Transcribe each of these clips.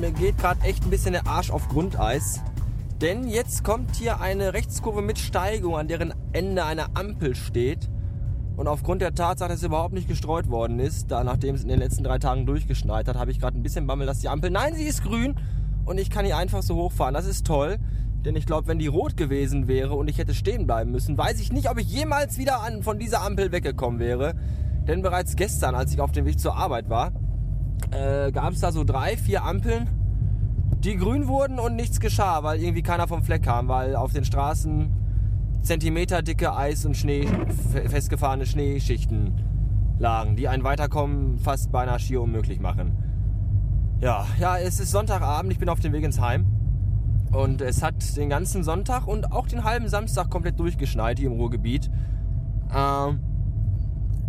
mir geht gerade echt ein bisschen der Arsch auf Grundeis. Denn jetzt kommt hier eine Rechtskurve mit Steigung, an deren Ende eine Ampel steht. Und aufgrund der Tatsache, dass es überhaupt nicht gestreut worden ist, da nachdem es in den letzten drei Tagen durchgeschneit hat, habe ich gerade ein bisschen Bammel, dass die Ampel, nein, sie ist grün und ich kann hier einfach so hochfahren. Das ist toll, denn ich glaube, wenn die rot gewesen wäre und ich hätte stehen bleiben müssen, weiß ich nicht, ob ich jemals wieder an, von dieser Ampel weggekommen wäre. Denn bereits gestern, als ich auf dem Weg zur Arbeit war, äh, gab es da so drei, vier Ampeln, die grün wurden und nichts geschah, weil irgendwie keiner vom Fleck kam, weil auf den Straßen zentimeterdicke Eis- und Schnee, festgefahrene Schneeschichten lagen, die ein Weiterkommen fast beinahe schier unmöglich machen. Ja, ja, es ist Sonntagabend, ich bin auf dem Weg ins Heim. Und es hat den ganzen Sonntag und auch den halben Samstag komplett durchgeschneit hier im Ruhrgebiet. Ähm,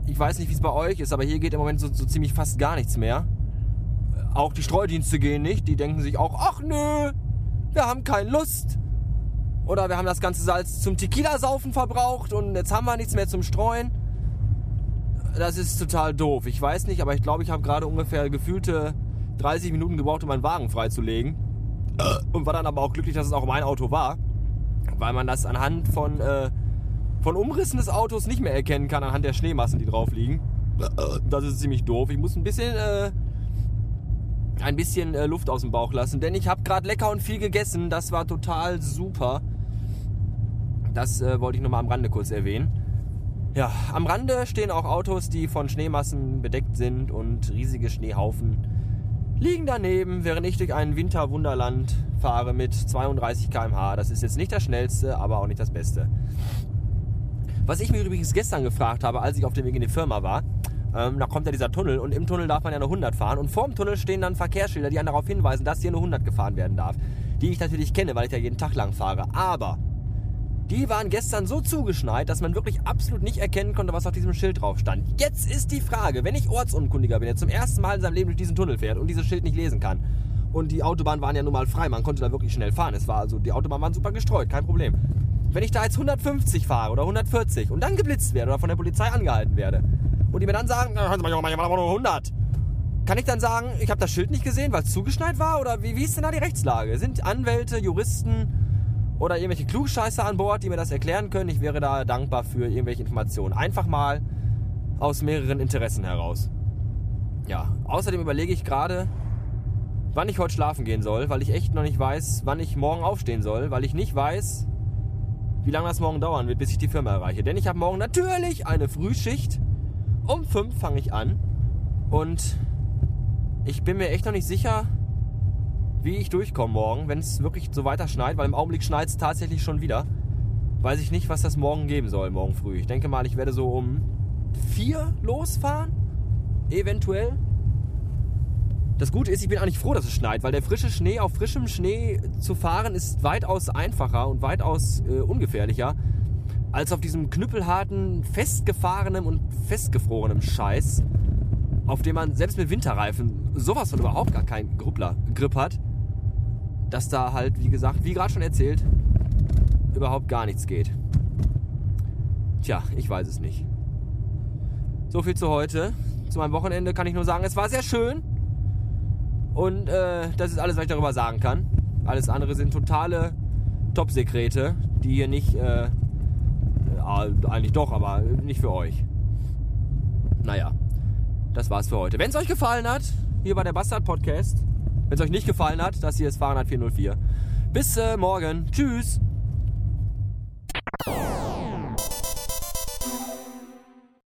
ich weiß nicht, wie es bei euch ist, aber hier geht im Moment so, so ziemlich fast gar nichts mehr. Auch die Streudienste gehen nicht. Die denken sich auch, ach nö, wir haben keine Lust. Oder wir haben das ganze Salz zum Tequila-Saufen verbraucht und jetzt haben wir nichts mehr zum Streuen. Das ist total doof. Ich weiß nicht, aber ich glaube, ich habe gerade ungefähr gefühlte 30 Minuten gebraucht, um meinen Wagen freizulegen. Und war dann aber auch glücklich, dass es auch mein Auto war. Weil man das anhand von, äh, von Umrissen des Autos nicht mehr erkennen kann, anhand der Schneemassen, die drauf liegen. Das ist ziemlich doof. Ich muss ein bisschen äh, ein bisschen äh, Luft aus dem Bauch lassen, denn ich habe gerade lecker und viel gegessen. Das war total super. Das äh, wollte ich nur mal am Rande kurz erwähnen. Ja, am Rande stehen auch Autos, die von Schneemassen bedeckt sind und riesige Schneehaufen liegen daneben, während ich durch ein Winterwunderland fahre mit 32 km/h. Das ist jetzt nicht das schnellste, aber auch nicht das Beste. Was ich mir übrigens gestern gefragt habe, als ich auf dem Weg in die Firma war, ähm, da kommt ja dieser Tunnel und im Tunnel darf man ja nur 100 fahren und vorm Tunnel stehen dann Verkehrsschilder, die einen darauf hinweisen, dass hier nur 100 gefahren werden darf. Die ich natürlich kenne, weil ich ja jeden Tag lang fahre. Aber die waren gestern so zugeschneit, dass man wirklich absolut nicht erkennen konnte, was auf diesem Schild drauf stand. Jetzt ist die Frage, wenn ich Ortsunkundiger bin, der zum ersten Mal in seinem Leben durch diesen Tunnel fährt und dieses Schild nicht lesen kann, und die Autobahnen waren ja nun mal frei, man konnte da wirklich schnell fahren. Es war also, die Autobahnen waren super gestreut, kein Problem. Wenn ich da jetzt 150 fahre oder 140 und dann geblitzt werde oder von der Polizei angehalten werde, und die mir dann sagen, hören Sie mal, Junge, ich war nur 100. Kann ich dann sagen, ich habe das Schild nicht gesehen, weil es zugeschneit war? Oder wie, wie ist denn da die Rechtslage? Sind Anwälte, Juristen oder irgendwelche Klugscheißer an Bord, die mir das erklären können? Ich wäre da dankbar für irgendwelche Informationen. Einfach mal aus mehreren Interessen heraus. Ja, außerdem überlege ich gerade, wann ich heute schlafen gehen soll, weil ich echt noch nicht weiß, wann ich morgen aufstehen soll, weil ich nicht weiß, wie lange das morgen dauern wird, bis ich die Firma erreiche. Denn ich habe morgen natürlich eine Frühschicht um 5 fange ich an und ich bin mir echt noch nicht sicher, wie ich durchkomme morgen, wenn es wirklich so weiter schneit, weil im Augenblick schneit es tatsächlich schon wieder. Weiß ich nicht, was das morgen geben soll, morgen früh. Ich denke mal, ich werde so um 4 losfahren, eventuell. Das Gute ist, ich bin eigentlich froh, dass es schneit, weil der frische Schnee auf frischem Schnee zu fahren ist weitaus einfacher und weitaus äh, ungefährlicher als auf diesem knüppelharten, festgefahrenen und festgefrorenen Scheiß, auf dem man selbst mit Winterreifen sowas von überhaupt gar keinen Gruppler, Grip hat, dass da halt, wie gesagt, wie gerade schon erzählt, überhaupt gar nichts geht. Tja, ich weiß es nicht. So viel zu heute. Zu meinem Wochenende kann ich nur sagen, es war sehr schön. Und äh, das ist alles, was ich darüber sagen kann. Alles andere sind totale Top-Sekrete, die hier nicht äh, eigentlich doch, aber nicht für euch. Naja, das war's für heute. Wenn es euch gefallen hat, hier bei der Bastard Podcast. Wenn es euch nicht gefallen hat, das hier ist Fahrenheit 404. Bis äh, morgen. Tschüss.